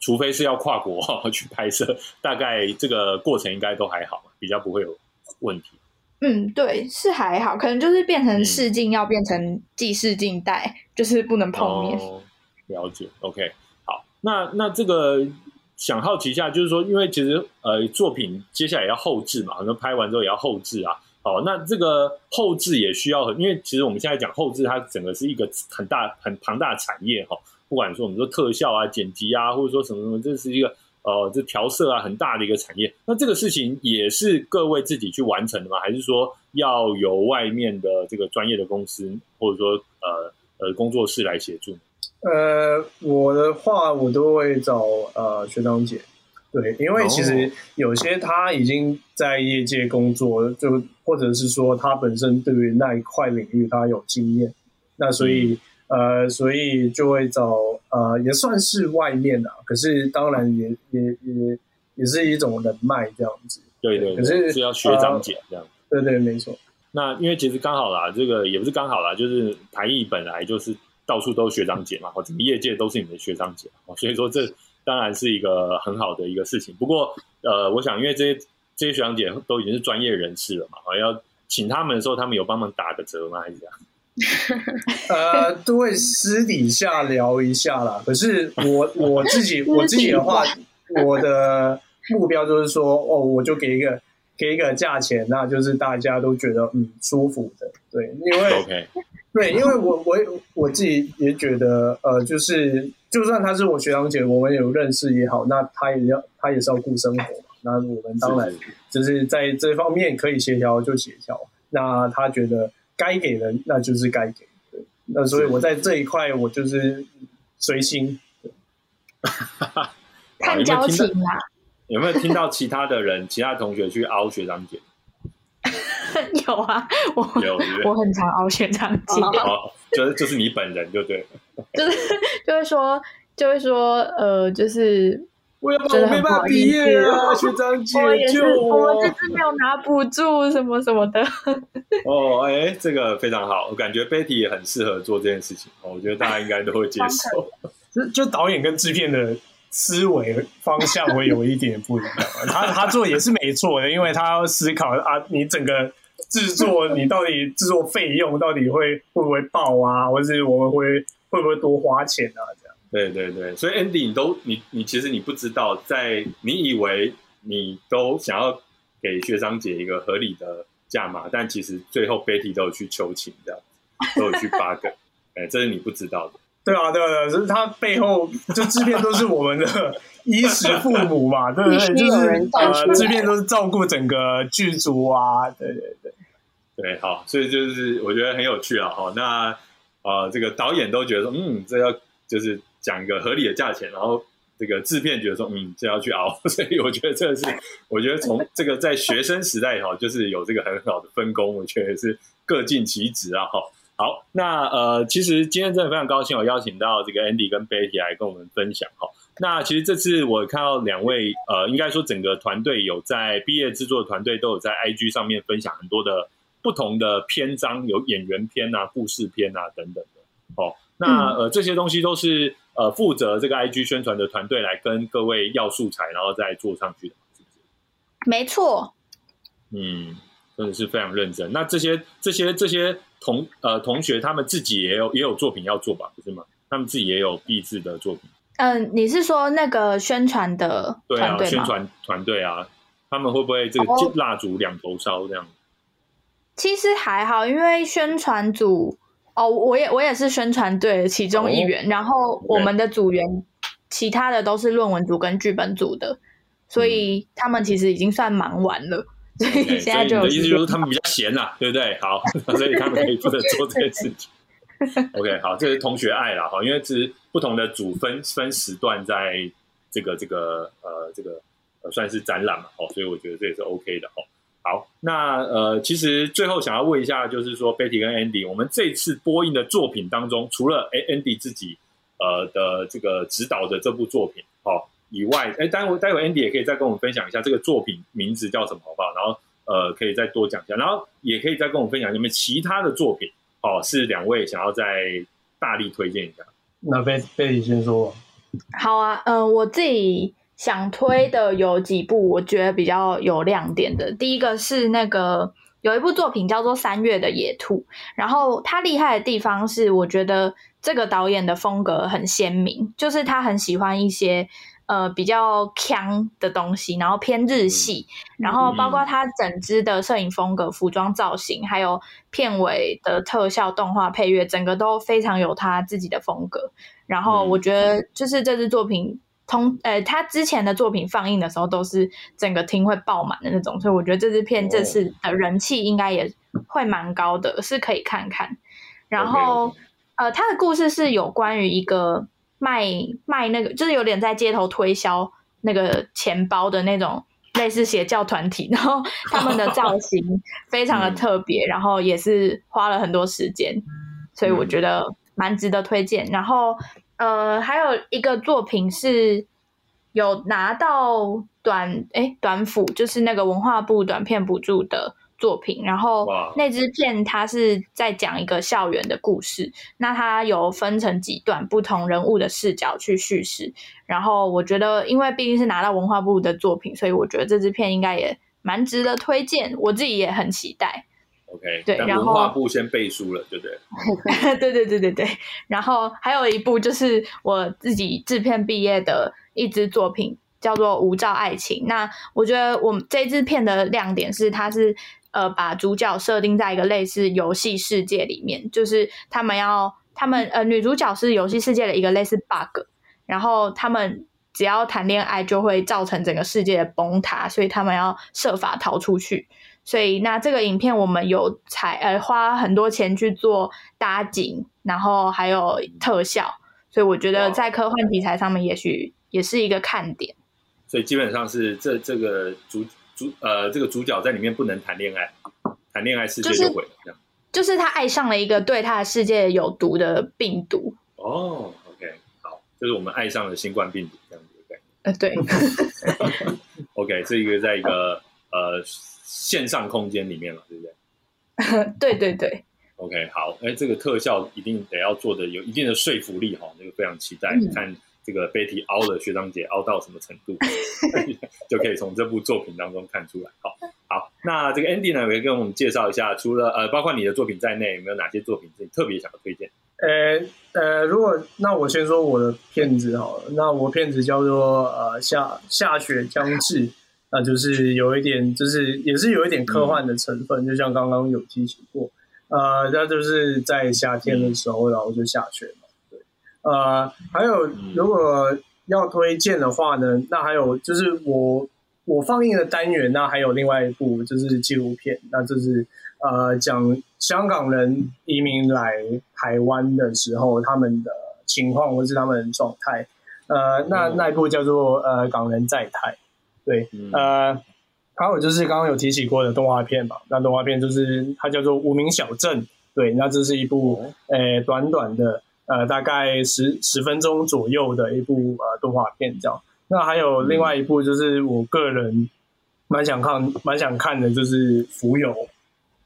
除非是要跨国 <laughs> 去拍摄，大概这个过程应该都还好，比较不会有问题。嗯，对，是还好，可能就是变成试镜要变成既试镜带，就是不能碰面。哦、了解，OK，好，那那这个。想好奇一下，就是说，因为其实呃，作品接下来要后置嘛，可能拍完之后也要后置啊。哦，那这个后置也需要很，因为其实我们现在讲后置，它整个是一个很大、很庞大的产业哈。不管说我们说特效啊、剪辑啊，或者说什么什么，这是一个呃，这调色啊，很大的一个产业。那这个事情也是各位自己去完成的吗？还是说要由外面的这个专业的公司，或者说呃呃工作室来协助？呃，我的话，我都会找呃学长姐，对，因为其实有些他已经在业界工作，就或者是说他本身对于那一块领域他有经验，那所以、呃，所以就会找呃也算是外面的，可是当然也也也也是一种人脉这样子。对对，可是是要学长姐这样。对对，没错。那因为其实刚好啦，这个也不是刚好啦，就是台艺本来就是。到处都是学长姐嘛，或整个业界都是你们的学长姐，哦所以说这当然是一个很好的一个事情。不过，呃，我想因为这些这些学长姐都已经是专业人士了嘛，要请他们的时候，他们有帮忙打个折吗？还是这样？呃，都会私底下聊一下啦。可是我我自己我自己的话，我的目标就是说，哦，我就给一个给一个价钱，那就是大家都觉得嗯舒服的，对，因为 <laughs> OK。对，因为我我我自己也觉得，呃，就是就算他是我学长姐，我们有认识也好，那他也要他也是要顾生活嘛。那我们当然就是在这方面可以协调就协调。那他觉得该给的那就是该给，对。那所以我在这一块我就是随心。<laughs> 看交情啦。有没有听到其他的人、其他同学去凹学长姐？<laughs> 有啊，我有我很常熬学长姐，哦，就是就是你本人就对，<laughs> 就是就会说就会说呃，就是我要我没办法毕业啊，学长姐救我，我们这次没有拿补助什么什么的。<laughs> 哦，哎，这个非常好，我感觉 Betty 也很适合做这件事情，我觉得大家应该都会接受。<laughs> <laughs> 就就导演跟制片的。思维方向会有一点不一样，他他做也是没错的，因为他要思考啊，你整个制作，你到底制作费用到底会会不会爆啊，或是我们会会不会多花钱啊？对对对，所以 Andy，你都你你其实你不知道，在你以为你都想要给学长姐一个合理的价码，但其实最后 Betty 都有去求情，这样都有去 bug，哎，这是你不知道的。对啊，对啊，就是他背后就制片都是我们的衣食父母嘛，对不对？就是呃，制片都是照顾整个剧组啊，对对对，对，好，所以就是我觉得很有趣啊，哈，那呃，这个导演都觉得说，嗯，这要就是讲一个合理的价钱，然后这个制片觉得说，嗯，这要去熬，<laughs> 所以我觉得这个是，我觉得从这个在学生时代哈，就是有这个很好的分工，我觉得是各尽其职啊，哈。好，那呃，其实今天真的非常高兴，我邀请到这个 Andy 跟 Betty 来跟我们分享哈。那其实这次我看到两位呃，应该说整个团队有在毕业制作团队都有在 IG 上面分享很多的不同的篇章，有演员篇啊、故事篇啊等等的。哦，那呃这些东西都是呃负责这个 IG 宣传的团队来跟各位要素材，然后再做上去的，是不是？没错。嗯。真的是非常认真。那这些、这些、这些同呃同学，他们自己也有也有作品要做吧？不是吗？他们自己也有毕制的作品。嗯，你是说那个宣传的对啊，宣传团队啊，他们会不会这个蜡烛两头烧这样？其实还好，因为宣传组哦，我也我也是宣传队的其中一员，然后我们的组员其他的都是论文组跟剧本组的，所以他们其实已经算忙完了，所以现在就你的意思就是他们比较闲啦，对不对？好，<laughs> 所以他们可以负责做这件事情。<laughs> OK，好，这是同学爱了，哈，因为其实不同的组分分时段，在这个这个呃这个呃算是展览嘛，哦，所以我觉得这也是 OK 的，哦。好，那呃，其实最后想要问一下，就是说 Betty 跟 Andy，我们这次播映的作品当中，除了哎 Andy 自己呃的这个指导的这部作品，哦以外，哎，待会待会 Andy 也可以再跟我们分享一下这个作品名字叫什么，好不好？然后呃，可以再多讲一下，然后也可以再跟我们分享有没有其他的作品。哦，是两位想要再大力推荐一下。那 Betty 先说。好啊，嗯，我自己想推的有几部，我觉得比较有亮点的。第一个是那个有一部作品叫做《三月的野兔》，然后它厉害的地方是，我觉得这个导演的风格很鲜明，就是他很喜欢一些。呃，比较腔的东西，然后偏日系，然后包括它整支的摄影风格、服装造型，还有片尾的特效、动画、配乐，整个都非常有他自己的风格。然后我觉得，就是这支作品通，呃，他之前的作品放映的时候，都是整个厅会爆满的那种，所以我觉得这支片这次的人气应该也会蛮高的，是可以看看。然后，呃，他的故事是有关于一个。卖卖那个就是有点在街头推销那个钱包的那种类似邪教团体，然后他们的造 <laughs> 型非常的特别，然后也是花了很多时间，所以我觉得蛮值得推荐。然后呃，还有一个作品是有拿到短哎短辅，就是那个文化部短片补助的。作品，然后那支片它是在讲一个校园的故事，那它有分成几段不同人物的视角去叙事，然后我觉得，因为毕竟是拿到文化部的作品，所以我觉得这支片应该也蛮值得推荐，我自己也很期待。OK，对，然后文化部先背书了，对不 <laughs> 对？对对对对对，然后还有一部就是我自己制片毕业的一支作品，叫做《无照爱情》。那我觉得我们这支片的亮点是，它是。呃，把主角设定在一个类似游戏世界里面，就是他们要，他们呃，女主角是游戏世界的一个类似 bug，然后他们只要谈恋爱就会造成整个世界的崩塌，所以他们要设法逃出去。所以那这个影片我们有采呃花很多钱去做搭景，然后还有特效，所以我觉得在科幻题材上面也许也是一个看点。所以基本上是这这个主。主呃，这个主角在里面不能谈恋爱，谈恋爱世界就毁了。这样，就是他爱上了一个对他的世界有毒的病毒。哦，OK，好，就是我们爱上了新冠病毒这样子的概念。呃，对。<laughs> OK，这一个在一个呃线上空间里面了，对不对？<laughs> 对对对。OK，好，哎，这个特效一定得要做的有一定的说服力哈，那个非常期待看。这个 Betty 凹的学长姐凹到什么程度，<laughs> 就可以从这部作品当中看出来。好，好，那这个 Andy 呢，也跟我们介绍一下，除了呃，包括你的作品在内，有没有哪些作品是你特别想要推荐？呃呃，如果那我先说我的片子好了，那我片子叫做呃下下雪将至，那就是有一点，就是也是有一点科幻的成分，就像刚刚有提起过，呃，那就是在夏天的时候，然后就下雪。呃，还有如果要推荐的话呢，那还有就是我我放映的单元，那还有另外一部就是纪录片，那就是呃讲香港人移民来台湾的时候他们的情况或是他们的状态。呃，那那一部叫做呃港人在台，对，呃，还有就是刚刚有提起过的动画片嘛，那动画片就是它叫做《无名小镇》，对，那这是一部呃短短的。呃，大概十十分钟左右的一部呃动画片，这样。那还有另外一部，就是我个人蛮想看、蛮想看的，就是《浮游》。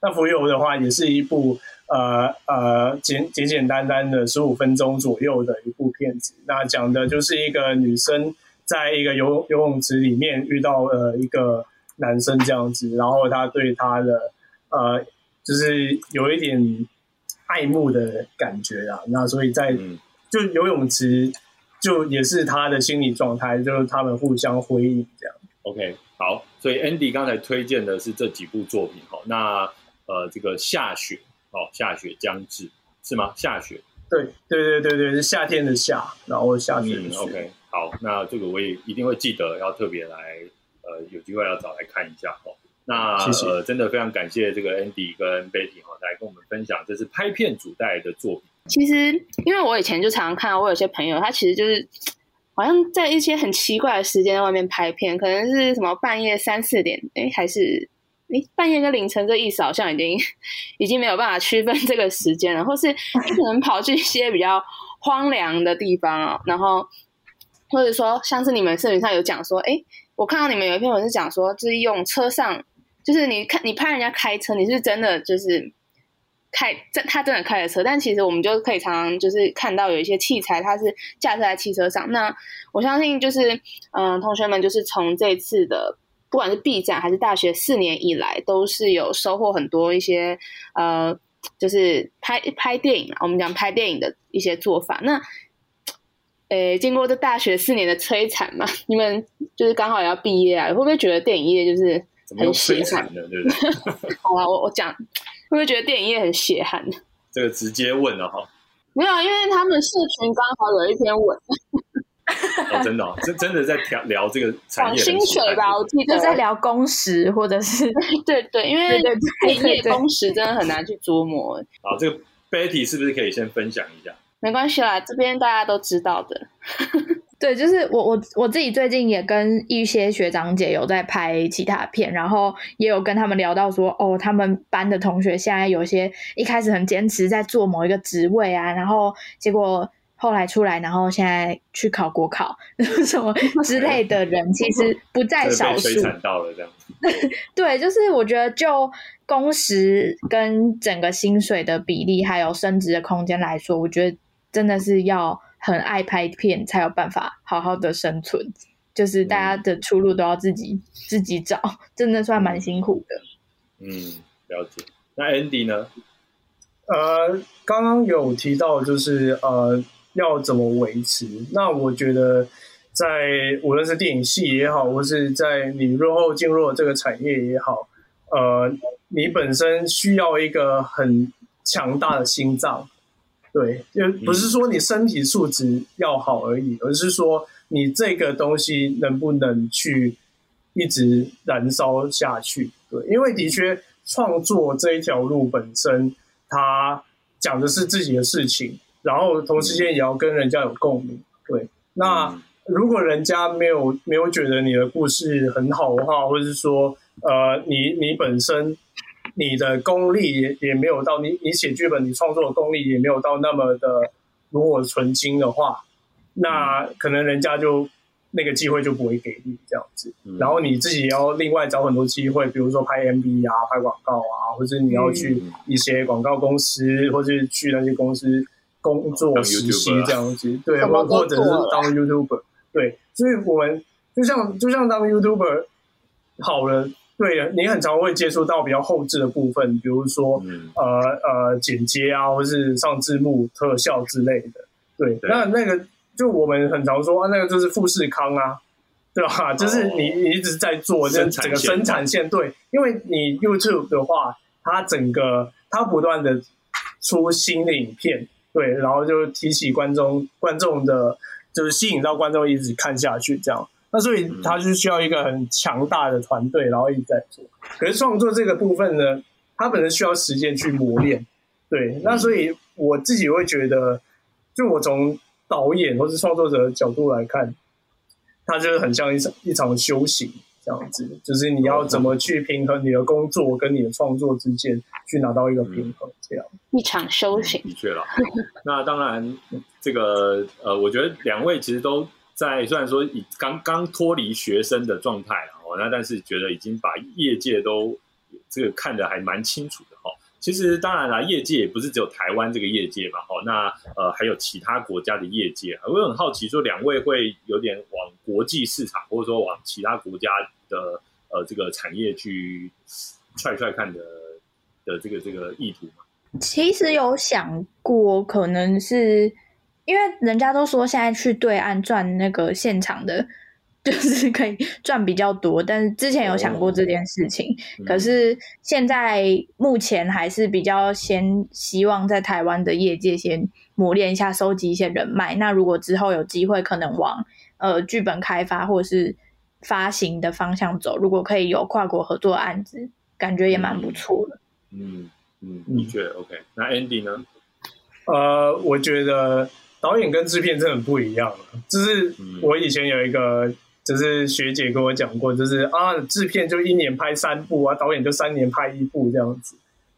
那《浮游》的话，也是一部呃呃简简简单单的十五分钟左右的一部片子。那讲的就是一个女生在一个游游泳池里面遇到了一个男生这样子，然后他对他的呃，就是有一点。爱慕的感觉啊，那所以在就游泳池就也是他的心理状态，就是他们互相回应这样。OK，好，所以 Andy 刚才推荐的是这几部作品哈，那呃这个下雪哦，下雪将至是吗？下雪，对对对对对，是夏天的夏，然后下雪的嗯雪。好，那这个我也一定会记得，要特别来呃有机会要找来看一下哦。那谢谢呃，真的非常感谢这个 Andy 跟 Betty 哈、来跟我们分享这是拍片组带来的作品。其实，因为我以前就常常看到，我有些朋友他其实就是好像在一些很奇怪的时间在外面拍片，可能是什么半夜三四点，哎，还是哎半夜跟凌晨这意思好像已经已经没有办法区分这个时间了，或是他可能跑去一些比较荒凉的地方啊，然后或者说像是你们视频上有讲说，哎，我看到你们有一篇文是讲说，就是用车上。就是你看，你拍人家开车，你是真的就是开，真他真的开了车，但其实我们就可以常常就是看到有一些器材，它是架设在汽车上。那我相信就是，嗯，同学们就是从这次的不管是 B 站还是大学四年以来，都是有收获很多一些呃，就是拍拍电影啊，我们讲拍电影的一些做法。那诶，经过这大学四年的摧残嘛，<laughs> 你们就是刚好也要毕业啊，会不会觉得电影业就是怎么又很血汗？摧残呢？对不对？<laughs> 好啊，我我讲，会不会觉得电影业很血汗？这个直接问了哈。没有啊，因为他们社群刚好有一篇文 <laughs> 哦，真的、哦，真真的在聊聊这个产业薪水吧，我记得在聊工时或者是对对，因为对对对业工时真的很难去琢磨。好，这个 Betty 是不是可以先分享一下？没关系啦，这边大家都知道的。<laughs> 对，就是我我我自己最近也跟一些学长姐有在拍其他片，然后也有跟他们聊到说，哦，他们班的同学现在有些一开始很坚持在做某一个职位啊，然后结果后来出来，然后现在去考国考 <laughs> 什么之类的人，其实不在 <laughs> 少数到了这样子。对，就是我觉得就工时跟整个薪水的比例，还有升职的空间来说，我觉得真的是要很爱拍片才有办法好好的生存。就是大家的出路都要自己、自己找，真的算蛮辛苦的。嗯，了解。那 Andy 呢？呃，刚刚有提到就是呃要怎么维持，那我觉得在无论是电影系也好，或是在你日后进入了这个产业也好，呃，你本身需要一个很强大的心脏，对，就不是说你身体素质要好而已，而是说你这个东西能不能去一直燃烧下去，对，因为的确创作这一条路本身。它讲的是自己的事情，然后同时间也要跟人家有共鸣。对，那嗯如果人家没有没有觉得你的故事很好的话，或者是说，呃，你你本身你的功力也也没有到，你你写剧本、你创作的功力也没有到那么的炉火纯青的话，那可能人家就那个机会就不会给你这样子。嗯。然后你自己要另外找很多机会，比如说拍 MV 啊、拍广告啊，或者你要去嗯。一些广告公司，或者去那些公司工作实习这样子，对，或者是当 YouTuber，对，所以我们就像就像当 YouTuber 好了，对，你很常会接触到比较后置的部分，比如说嗯呃呃剪接啊，或是上字幕、特效之类的。对，对那那个就我们很常说啊，那个就是富士康啊，对吧？<laughs> 就是你你一直在做这整个生产线，对，因为你 YouTube 的话，它整个它不断的出新的影片，对，然后就提起观众观众的，就是吸引到观众一直看下去这样。那所以他就需要一个很强大的团队，然后一直在做。可是创作这个部分呢，他本身需要时间去磨练，对。那所以我自己会觉得，就我从导演或是创作者的角度来看，他就是很像一场一场修行这样子，就是你要怎么去平衡你的工作跟你的创作之间，去拿到一个平衡，这样。一场修行，的确了。那当然，这个呃，我觉得两位其实都在，虽然说以刚刚脱离学生的状态哦，那但是觉得已经把业界都这个看得还蛮清楚的哈。其实当然啦，业界也不是只有台湾这个业界嘛，哈，那呃还有其他国家的业界啊。我很好奇，说两位会有点往国际市场，或者说往其他国家的呃这个产业去踹踹看的的这个这个意图吗？其实有想过，可能是因为人家都说现在去对岸赚那个现场的就是可以赚比较多。但是之前有想过这件事情，可是现在目前还是比较先希望在台湾的业界先磨练一下，收集一些人脉。那如果之后有机会，可能往呃剧本开发或者是发行的方向走，如果可以有跨国合作案子，感觉也蛮不错的。嗯嗯，的确 OK。那 Andy 呢？呃，我觉得。导演跟制片真的很不一样就是我以前有一个，就是学姐跟我讲过，就是啊，制片就一年拍三部啊，导演就三年拍一部这样子。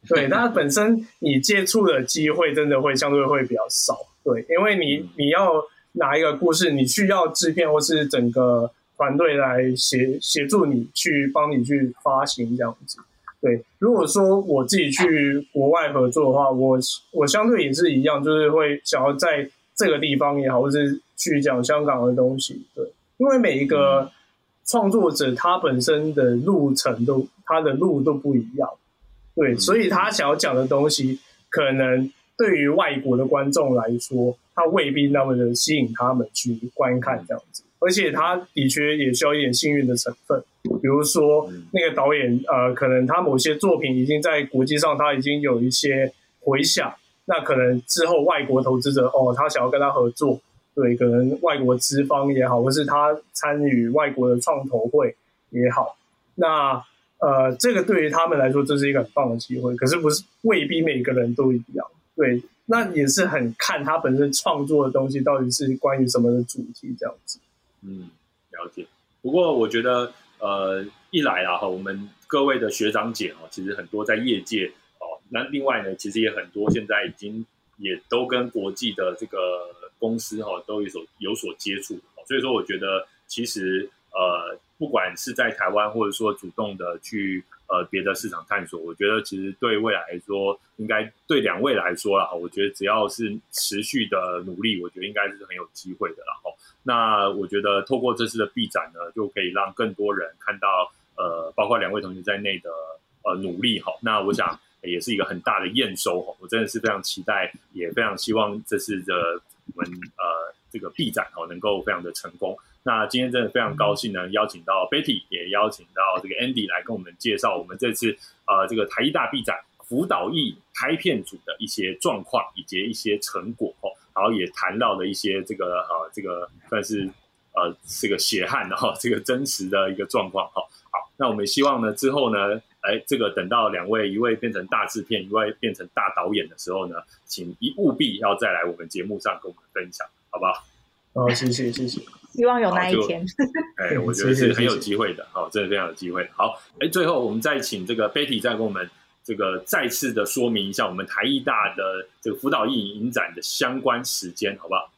对，<laughs> 那本身你接触的机会真的会相对会比较少。对，因为你你要拿一个故事，你需要制片或是整个团队来协协助你去帮你去发行这样子。对，如果说我自己去国外合作的话，我我相对也是一样，就是会想要在。这个地方也好，或是去讲香港的东西，对，因为每一个创作者他本身的路程都他的路都不一样，对，所以他想要讲的东西，可能对于外国的观众来说，他未必那么的吸引他们去观看这样子，而且他的确也需要一点幸运的成分，比如说那个导演，呃，可能他某些作品已经在国际上他已经有一些回响。那可能之后外国投资者哦，他想要跟他合作，对，可能外国资方也好，或是他参与外国的创投会也好，那呃，这个对于他们来说，这是一个很棒的机会。可是不是未必每个人都一样，对，那也是很看他本身创作的东西到底是关于什么的主题这样子。嗯，了解。不过我觉得，呃，一来啊哈，我们各位的学长姐哦，其实很多在业界。那另外呢，其实也很多，现在已经也都跟国际的这个公司哈都有所有所接触，所以说我觉得其实呃，不管是在台湾或者说主动的去呃别的市场探索，我觉得其实对未来来说，应该对两位来说啦，我觉得只要是持续的努力，我觉得应该是很有机会的啦。哈，那我觉得透过这次的 B 展呢，就可以让更多人看到呃，包括两位同学在内的呃努力哈。那我想。也是一个很大的验收哈，我真的是非常期待，也非常希望这次的我们呃这个 B 展哦能够非常的成功。那今天真的非常高兴呢，邀请到 Betty，也邀请到这个 Andy 来跟我们介绍我们这次呃这个台艺大 B 展辅导艺拍片组的一些状况以及一些成果哦，然后也谈到了一些这个呃这个算是呃这个血汗的哈这个真实的一个状况哈。好，那我们希望呢之后呢。哎，这个等到两位，一位变成大制片，一位变成大导演的时候呢，请一务必要再来我们节目上跟我们分享，好不好？哦，谢谢谢谢，希望有那一天。<laughs> 哎，我觉得是很有机会的，好，真的非常有机会。好，哎，最后我们再请这个 Betty 再跟我们这个再次的说明一下我们台艺大的这个辅导艺影展的相关时间，好不好？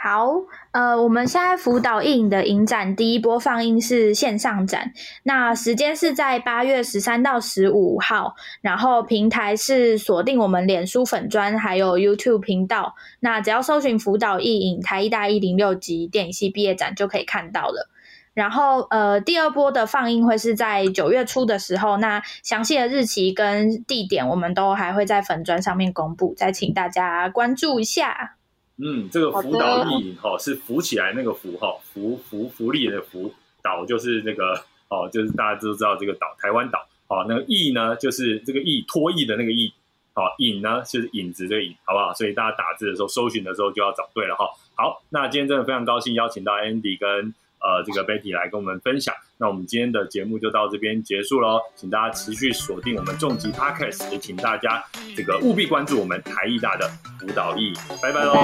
好，呃，我们现在辅导影的影展第一波放映是线上展，那时间是在八月十三到十五号，然后平台是锁定我们脸书粉砖还有 YouTube 频道，那只要搜寻辅导艺影台一大一零六级电影系毕业展就可以看到了。然后，呃，第二波的放映会是在九月初的时候，那详细的日期跟地点我们都还会在粉砖上面公布，再请大家关注一下。嗯，这个福岛意哈是浮起来那个福哈，福福福利的福，岛就是那个哦，就是大家都知道这个岛台湾岛哦，那个意呢就是这个意脱意的那个意，好影呢就是影子这个影，好不好？所以大家打字的时候搜寻的时候就要找对了哈。好，那今天真的非常高兴邀请到 Andy 跟。呃，这个 Betty 来跟我们分享，那我们今天的节目就到这边结束喽，请大家持续锁定我们重疾 Podcast，也请大家这个务必关注我们台艺大的辅导艺，拜拜喽，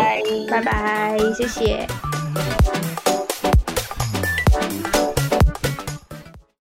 拜拜，谢谢。